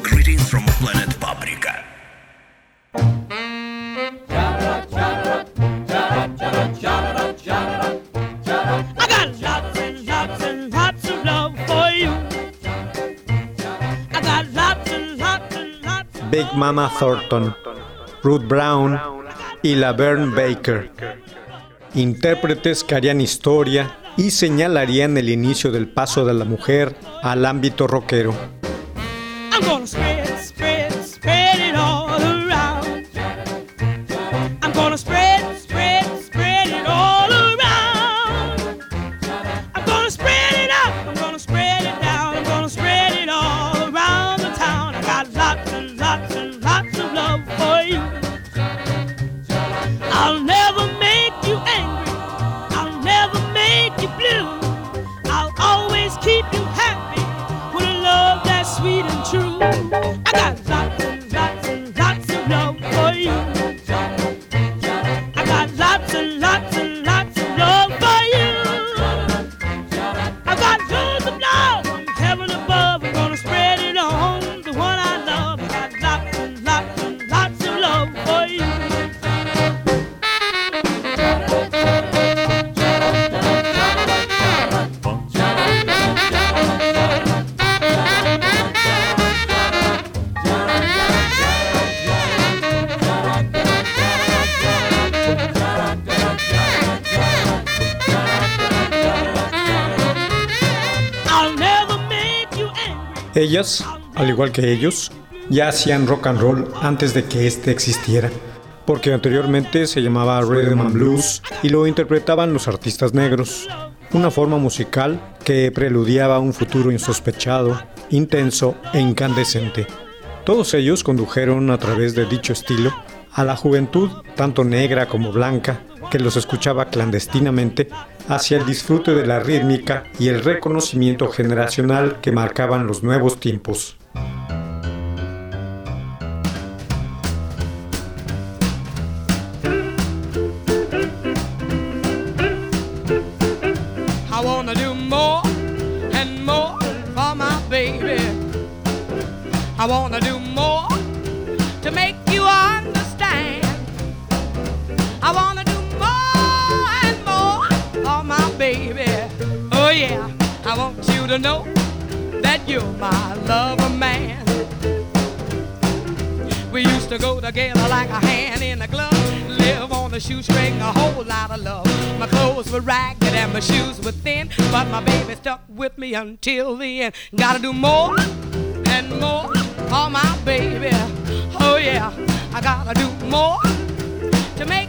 Greetings from planet Paprika. I got lots and lots and lots of love for you. I got lots and lots and lots Big Mama Thornton, Ruth Brown y Laverne Baker. Intérpretes que harían historia y señalarían el inicio del paso de la mujer al ámbito rockero. Ellas, al igual que ellos, ya hacían rock and roll antes de que este existiera, porque anteriormente se llamaba Rhythm and Blues y lo interpretaban los artistas negros, una forma musical que preludiaba un futuro insospechado, intenso e incandescente. Todos ellos condujeron a través de dicho estilo a la juventud, tanto negra como blanca, que los escuchaba clandestinamente, hacia el disfrute de la rítmica y el reconocimiento generacional que marcaban los nuevos tiempos. I wanna do more and more to know that you're my lover man. We used to go together like a hand in a glove. Live on the shoestring, a whole lot of love. My clothes were ragged and my shoes were thin, but my baby stuck with me until the end. Gotta do more and more for my baby. Oh yeah, I gotta do more to make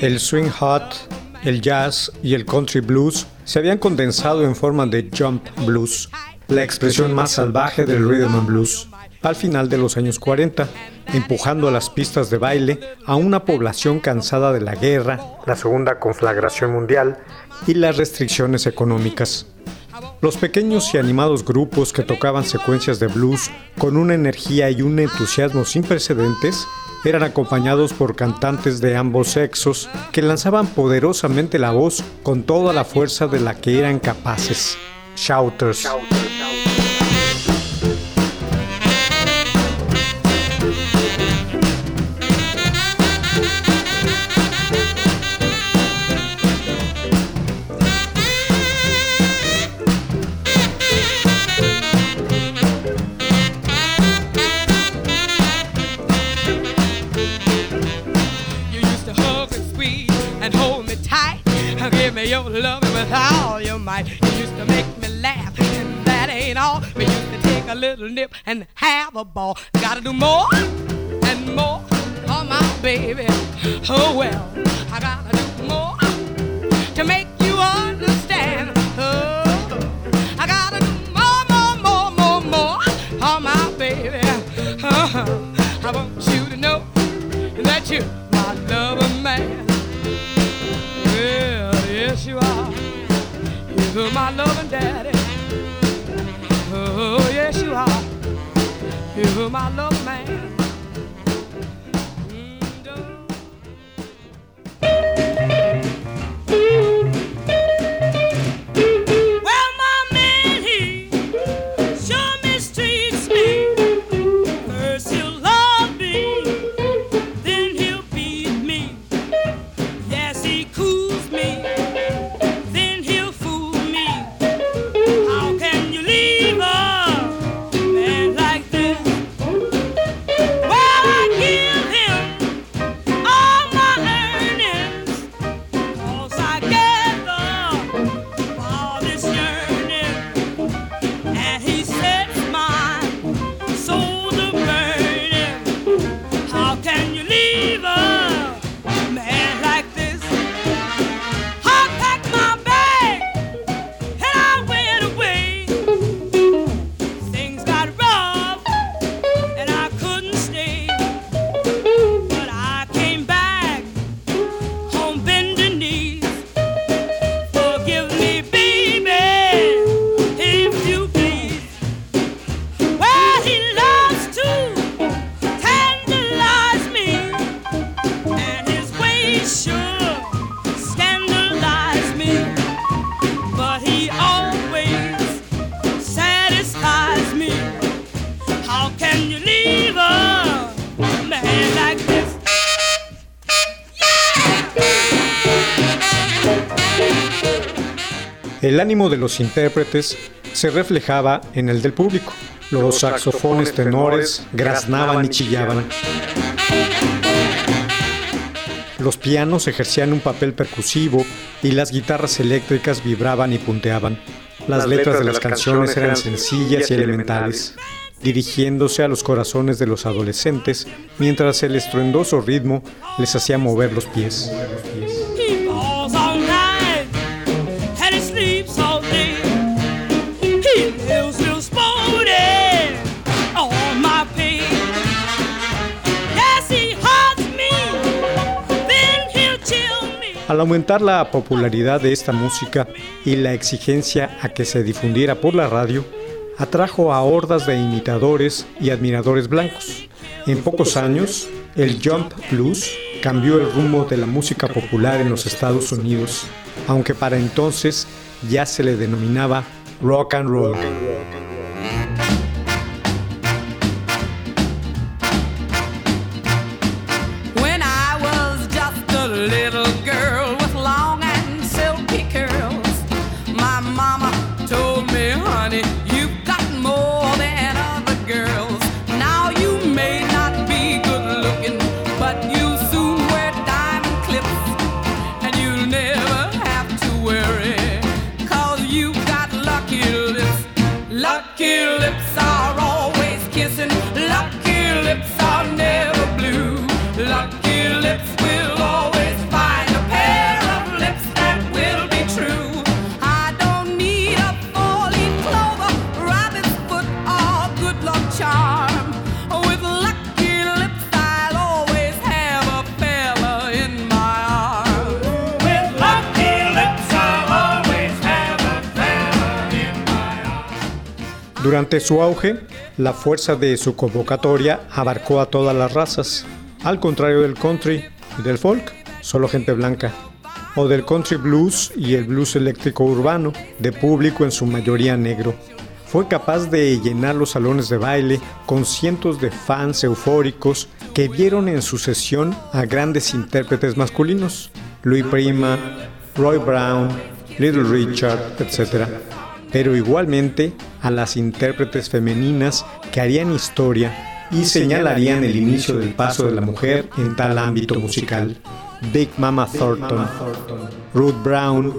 El swing hot, el jazz y el country blues se habían condensado en forma de jump blues, la expresión más salvaje del rhythm and blues, al final de los años 40, empujando a las pistas de baile a una población cansada de la guerra, la segunda conflagración mundial y las restricciones económicas. Los pequeños y animados grupos que tocaban secuencias de blues con una energía y un entusiasmo sin precedentes eran acompañados por cantantes de ambos sexos que lanzaban poderosamente la voz con toda la fuerza de la que eran capaces. Shouters. A little nip and have a ball. Gotta do more and more for my baby. Oh well, I gotta do more to make you understand. Oh, I gotta do more, more, more, more, more for my baby. Uh-huh. I want you to know that you're my lover man. Well, yes you are. You're my loving daddy. Yes you are. You're my love man. El ánimo de los intérpretes se reflejaba en el del público. Los saxofones tenores graznaban y chillaban. Los pianos ejercían un papel percusivo y las guitarras eléctricas vibraban y punteaban. Las letras de las canciones eran sencillas y elementales, dirigiéndose a los corazones de los adolescentes, mientras el estruendoso ritmo les hacía mover los pies. Al aumentar la popularidad de esta música y la exigencia a que se difundiera por la radio, atrajo a hordas de imitadores y admiradores blancos. En pocos años, el jump blues cambió el rumbo de la música popular en los Estados Unidos, aunque para entonces ya se le denominaba rock and roll. Durante su auge, la fuerza de su convocatoria abarcó a todas las razas. Al contrario del country y del folk, solo gente blanca. O del country blues y el blues eléctrico urbano, de público en su mayoría negro. Fue capaz de llenar los salones de baile con cientos de fans eufóricos que vieron en su sesión a grandes intérpretes masculinos, Louis Prima, Roy Brown, Little Richard, etc. Pero igualmente a las intérpretes femeninas que harían historia y señalarían el inicio del paso de la mujer en tal ámbito musical. Big Mama Thornton, Ruth Brown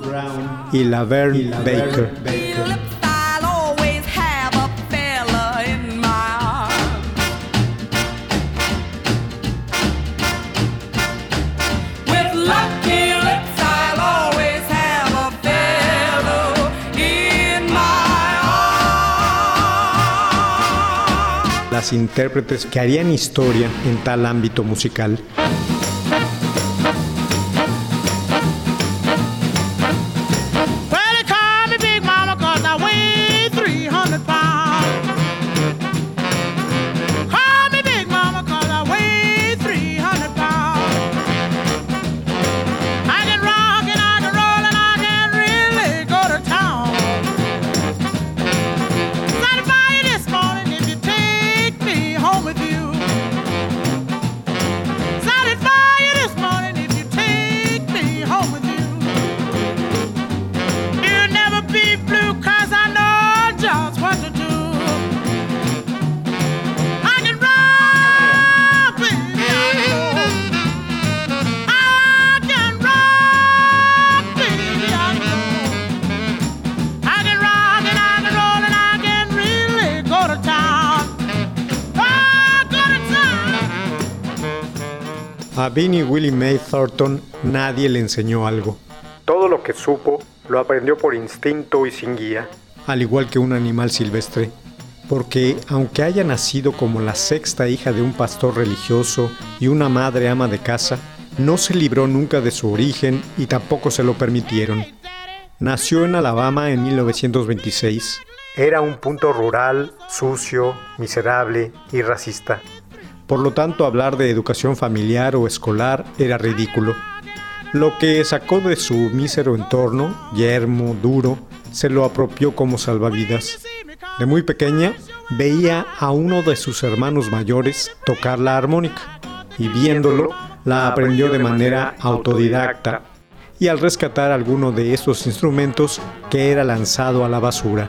y Laverne Baker. Intérpretes que harían historia en tal ámbito musical. Vinnie Willie Mae Thornton nadie le enseñó algo. Todo lo que supo lo aprendió por instinto y sin guía, al igual que un animal silvestre. Porque aunque haya nacido como la sexta hija de un pastor religioso y una madre ama de casa, no se libró nunca de su origen y tampoco se lo permitieron. Nació en Alabama en 1926. Era un punto rural, sucio, miserable y racista. Por lo tanto, hablar de educación familiar o escolar era ridículo. Lo que sacó de su mísero entorno, yermo, duro, se lo apropió como salvavidas. De muy pequeña, veía a uno de sus hermanos mayores tocar la armónica y viéndolo, la aprendió de manera autodidacta y al rescatar alguno de estos instrumentos que era lanzado a la basura.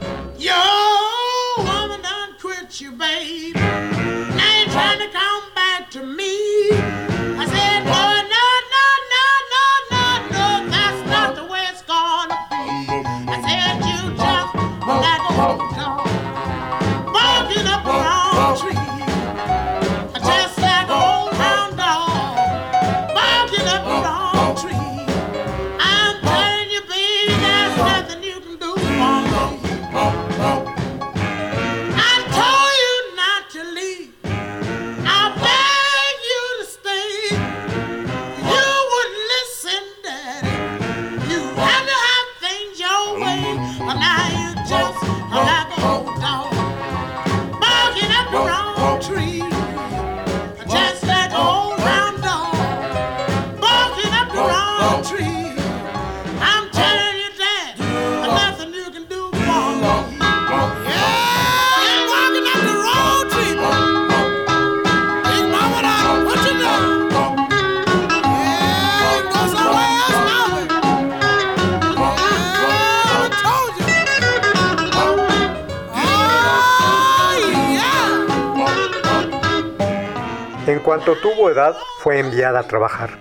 Cuanto tuvo edad, fue enviada a trabajar.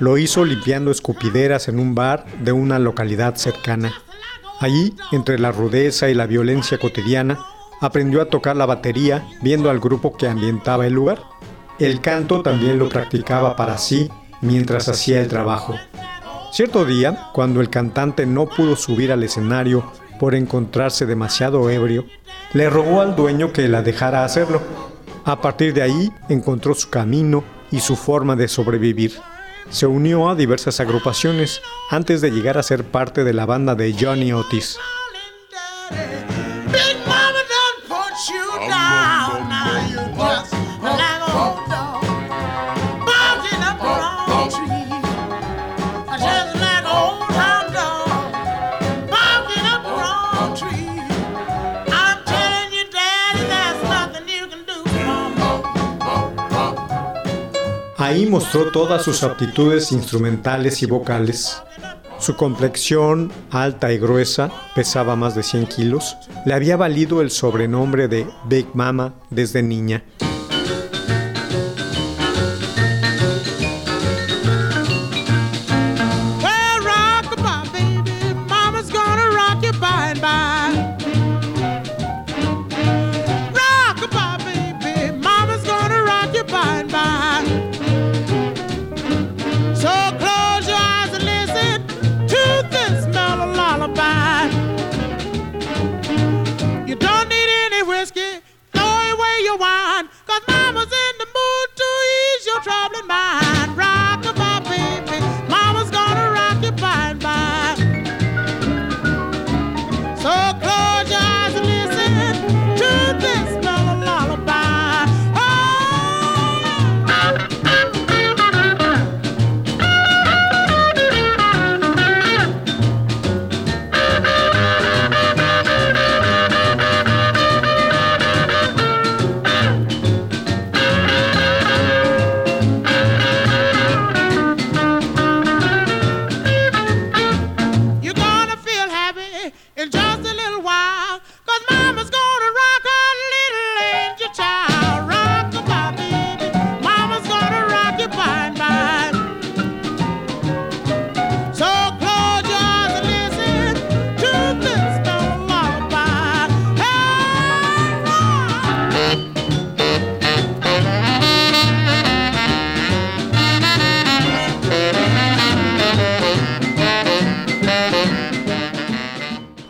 Lo hizo limpiando escupideras en un bar de una localidad cercana. Allí, entre la rudeza y la violencia cotidiana, aprendió a tocar la batería viendo al grupo que ambientaba el lugar. El canto también lo practicaba para sí mientras hacía el trabajo. Cierto día, cuando el cantante no pudo subir al escenario por encontrarse demasiado ebrio, le rogó al dueño que la dejara hacerlo. A partir de ahí encontró su camino y su forma de sobrevivir. Se unió a diversas agrupaciones antes de llegar a ser parte de la banda de Johnny Otis. Ahí mostró todas sus aptitudes instrumentales y vocales. Su complexión, alta y gruesa, pesaba más de 100 kilos, le había valido el sobrenombre de Big Mama desde niña.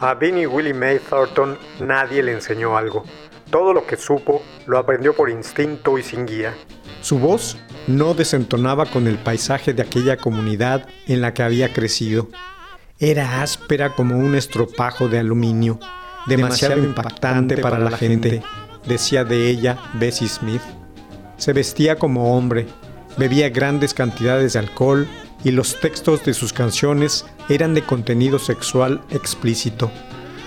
A Vinnie Willie May Thornton nadie le enseñó algo. Todo lo que supo lo aprendió por instinto y sin guía. Su voz no desentonaba con el paisaje de aquella comunidad en la que había crecido. Era áspera como un estropajo de aluminio, demasiado impactante para la gente, decía de ella Bessie Smith. Se vestía como hombre, bebía grandes cantidades de alcohol y los textos de sus canciones eran de contenido sexual explícito.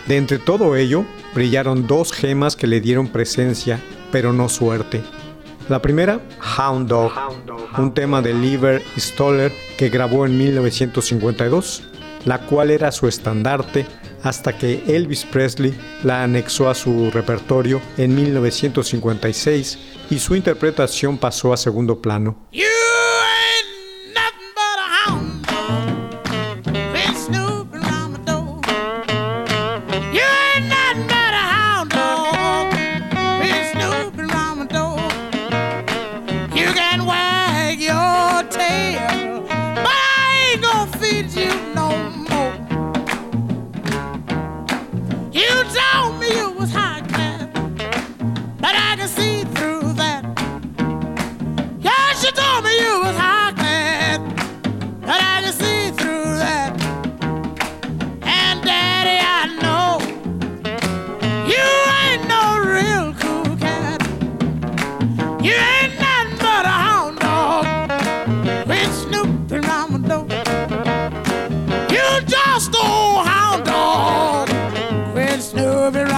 De entre todo ello, brillaron dos gemas que le dieron presencia, pero no suerte. La primera, Hound Dog, un tema de Lever y Stoller que grabó en 1952, la cual era su estandarte hasta que Elvis Presley la anexó a su repertorio en 1956 y su interpretación pasó a segundo plano.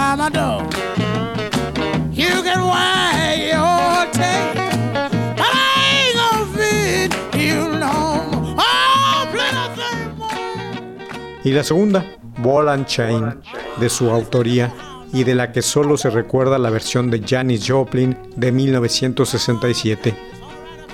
Snooping around my door. You can wag your tail. But I ain't gonna feed you no more. Oh, play that thing, boy. Y la segunda, Ball and Chain, de su autoría y de la que solo se recuerda la versión de Janis Joplin de 1967.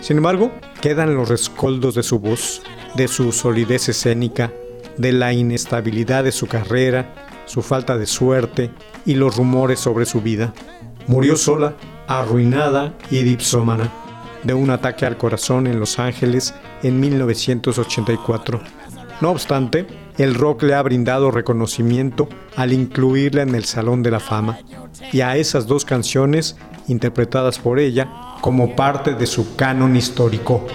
Sin embargo, quedan los rescoldos de su voz, de su solidez escénica, de la inestabilidad de su carrera, su falta de suerte y los rumores sobre su vida. Murió sola, arruinada y dipsómana, de un ataque al corazón en Los Ángeles en 1984. No obstante, el rock le ha brindado reconocimiento al incluirla en el Salón de la Fama y a esas dos canciones interpretadas por ella como parte de su canon histórico.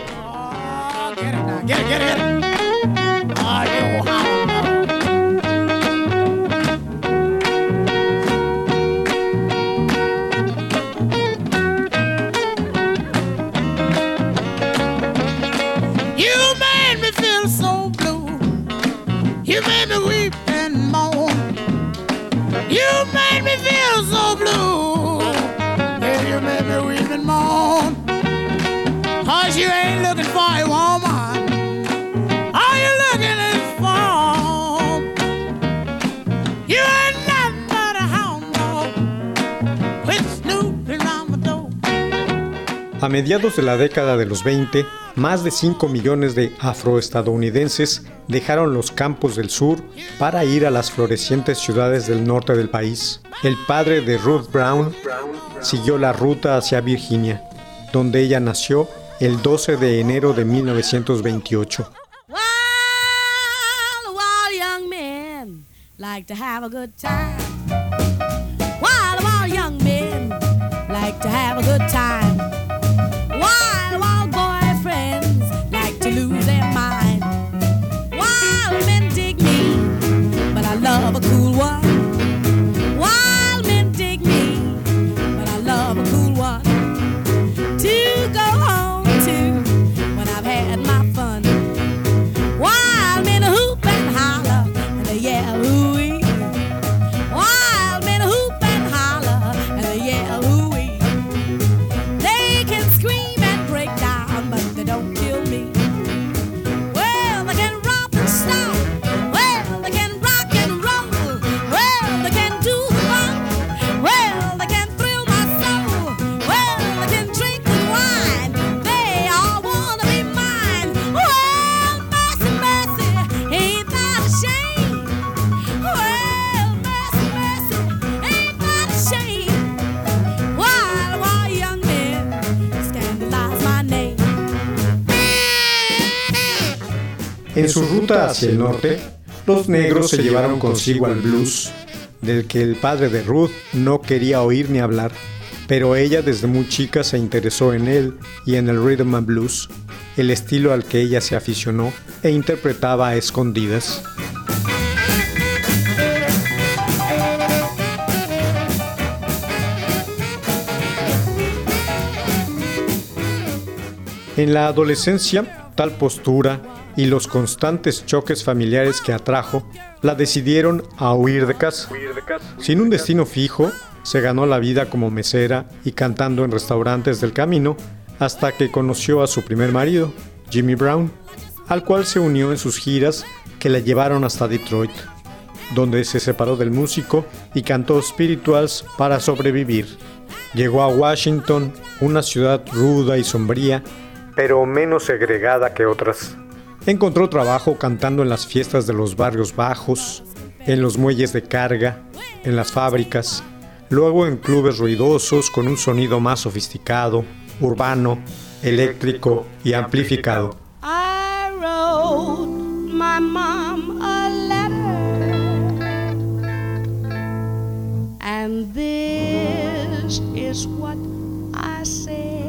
Mediados de la década de los 20, más de 5 millones de afroestadounidenses dejaron los campos del sur para ir a las florecientes ciudades del norte del país. El padre de Ruth Brown siguió la ruta hacia Virginia, donde ella nació el 12 de enero de 1928. Ruta hacia el norte, los negros se llevaron consigo al blues, del que el padre de Ruth no quería oír ni hablar, pero ella desde muy chica se interesó en él y en el rhythm and blues, el estilo al que ella se aficionó e interpretaba a escondidas. En la adolescencia, tal postura y los constantes choques familiares que atrajo la decidieron a huir de casa. Sin un destino fijo, se ganó la vida como mesera y cantando en restaurantes del camino hasta que conoció a su primer marido, Jimmy Brown, al cual se unió en sus giras que la llevaron hasta Detroit, donde se separó del músico y cantó spirituals para sobrevivir. Llegó a Washington, una ciudad ruda y sombría, pero menos segregada que otras. Encontró trabajo cantando en las fiestas de los barrios bajos, en los muelles de carga, en las fábricas, luego en clubes ruidosos con un sonido más sofisticado, urbano, eléctrico y amplificado. And this is what I.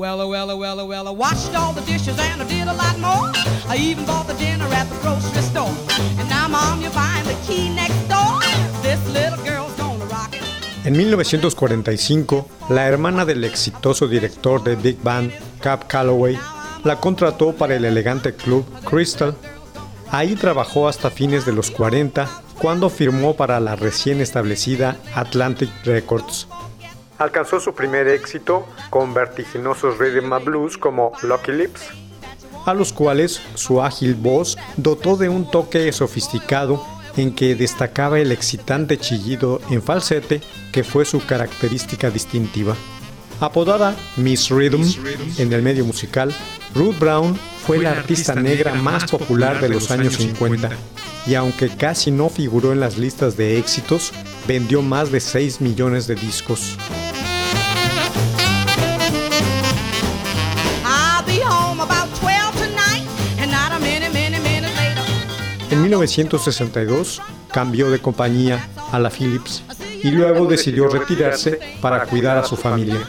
Well, well, well, well, I washed all the dishes and I did a lot more. I even bought the dinner at the grocery store. And now, Mom, you're buying the key next door. This little girl's gonna rock it. En 1945, la hermana del exitoso director de Big Band, Cap Calloway, la contrató para el elegante club Crystal. Ahí trabajó hasta fines de los 40, cuando firmó para la recién establecida Atlantic Records. Alcanzó su primer éxito con vertiginosos rhythm and blues como Lucky Lips, a los cuales su ágil voz dotó de un toque sofisticado en que destacaba el excitante chillido en falsete que fue su característica distintiva. Apodada Miss Rhythm en el medio musical, Ruth Brown fue la artista negra más popular de los años 50 y aunque casi no figuró en las listas de éxitos, vendió más de 6 millones de discos. 1962 cambió de compañía a la Philips y luego decidió retirarse para cuidar a su familia.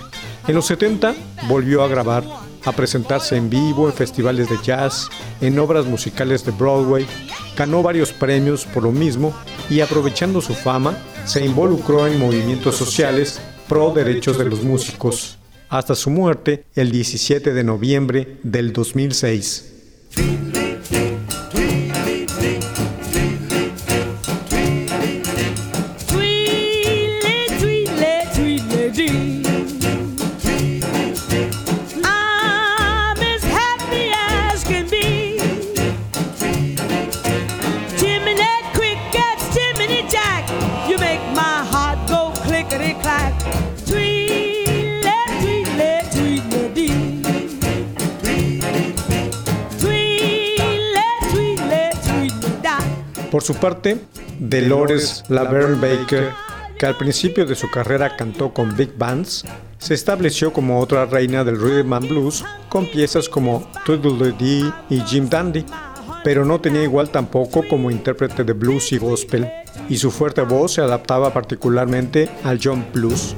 En los 70 volvió a grabar, a presentarse en vivo en festivales de jazz, en obras musicales de Broadway, ganó varios premios por lo mismo y aprovechando su fama se involucró en movimientos sociales pro derechos de los músicos, hasta su muerte el 17 de noviembre del 2006. Por su parte, Dolores Laverne Baker, que al principio de su carrera cantó con big bands, se estableció como otra reina del rhythm and blues con piezas como Tweedledee y Jim Dandy, pero no tenía igual tampoco como intérprete de blues y gospel, y su fuerte voz se adaptaba particularmente al John Blues.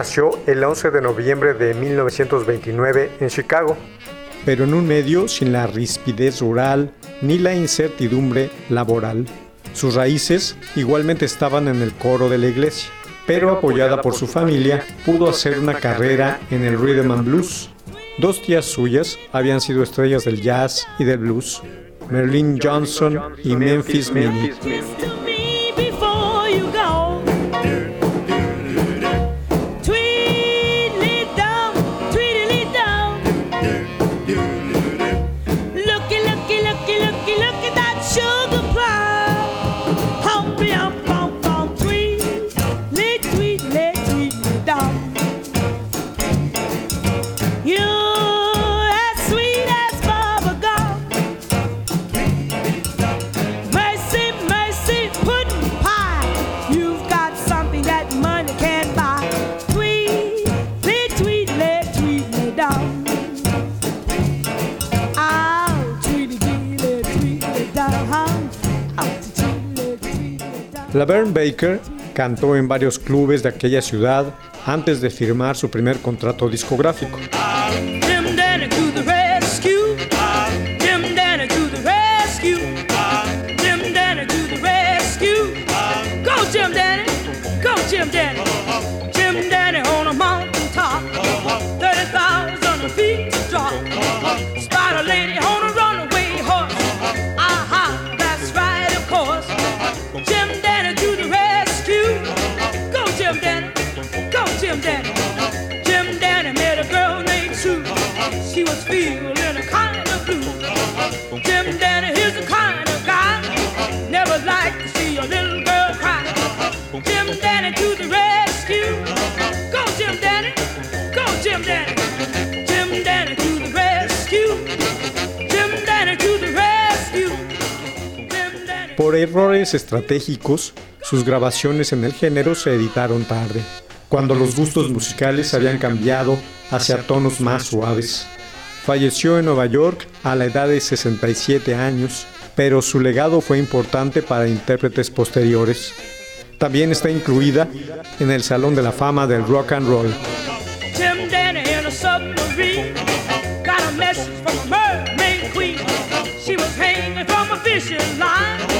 Nació el 11 de noviembre de 1929 en Chicago, pero en un medio sin la rispidez rural ni la incertidumbre laboral. Sus raíces igualmente estaban en el coro de la iglesia, pero apoyada por su familia, pudo hacer una carrera en el rhythm and blues. Dos tías suyas habían sido estrellas del jazz y del blues, Merlin Johnson y Memphis Minnie. Laverne Baker cantó en varios clubes de aquella ciudad antes de firmar su primer contrato discográfico. Danny to Por errores estratégicos, sus grabaciones en el género se editaron tarde, cuando los gustos musicales habían cambiado hacia tonos más suaves. Falleció en Nueva York a la edad de 67 años, pero su legado fue importante para intérpretes posteriores. También está incluida en el Salón de la Fama del Rock and Roll. Got a message from a mermaid queen. She was hanging from a fishing line.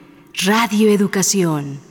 Radio Educación.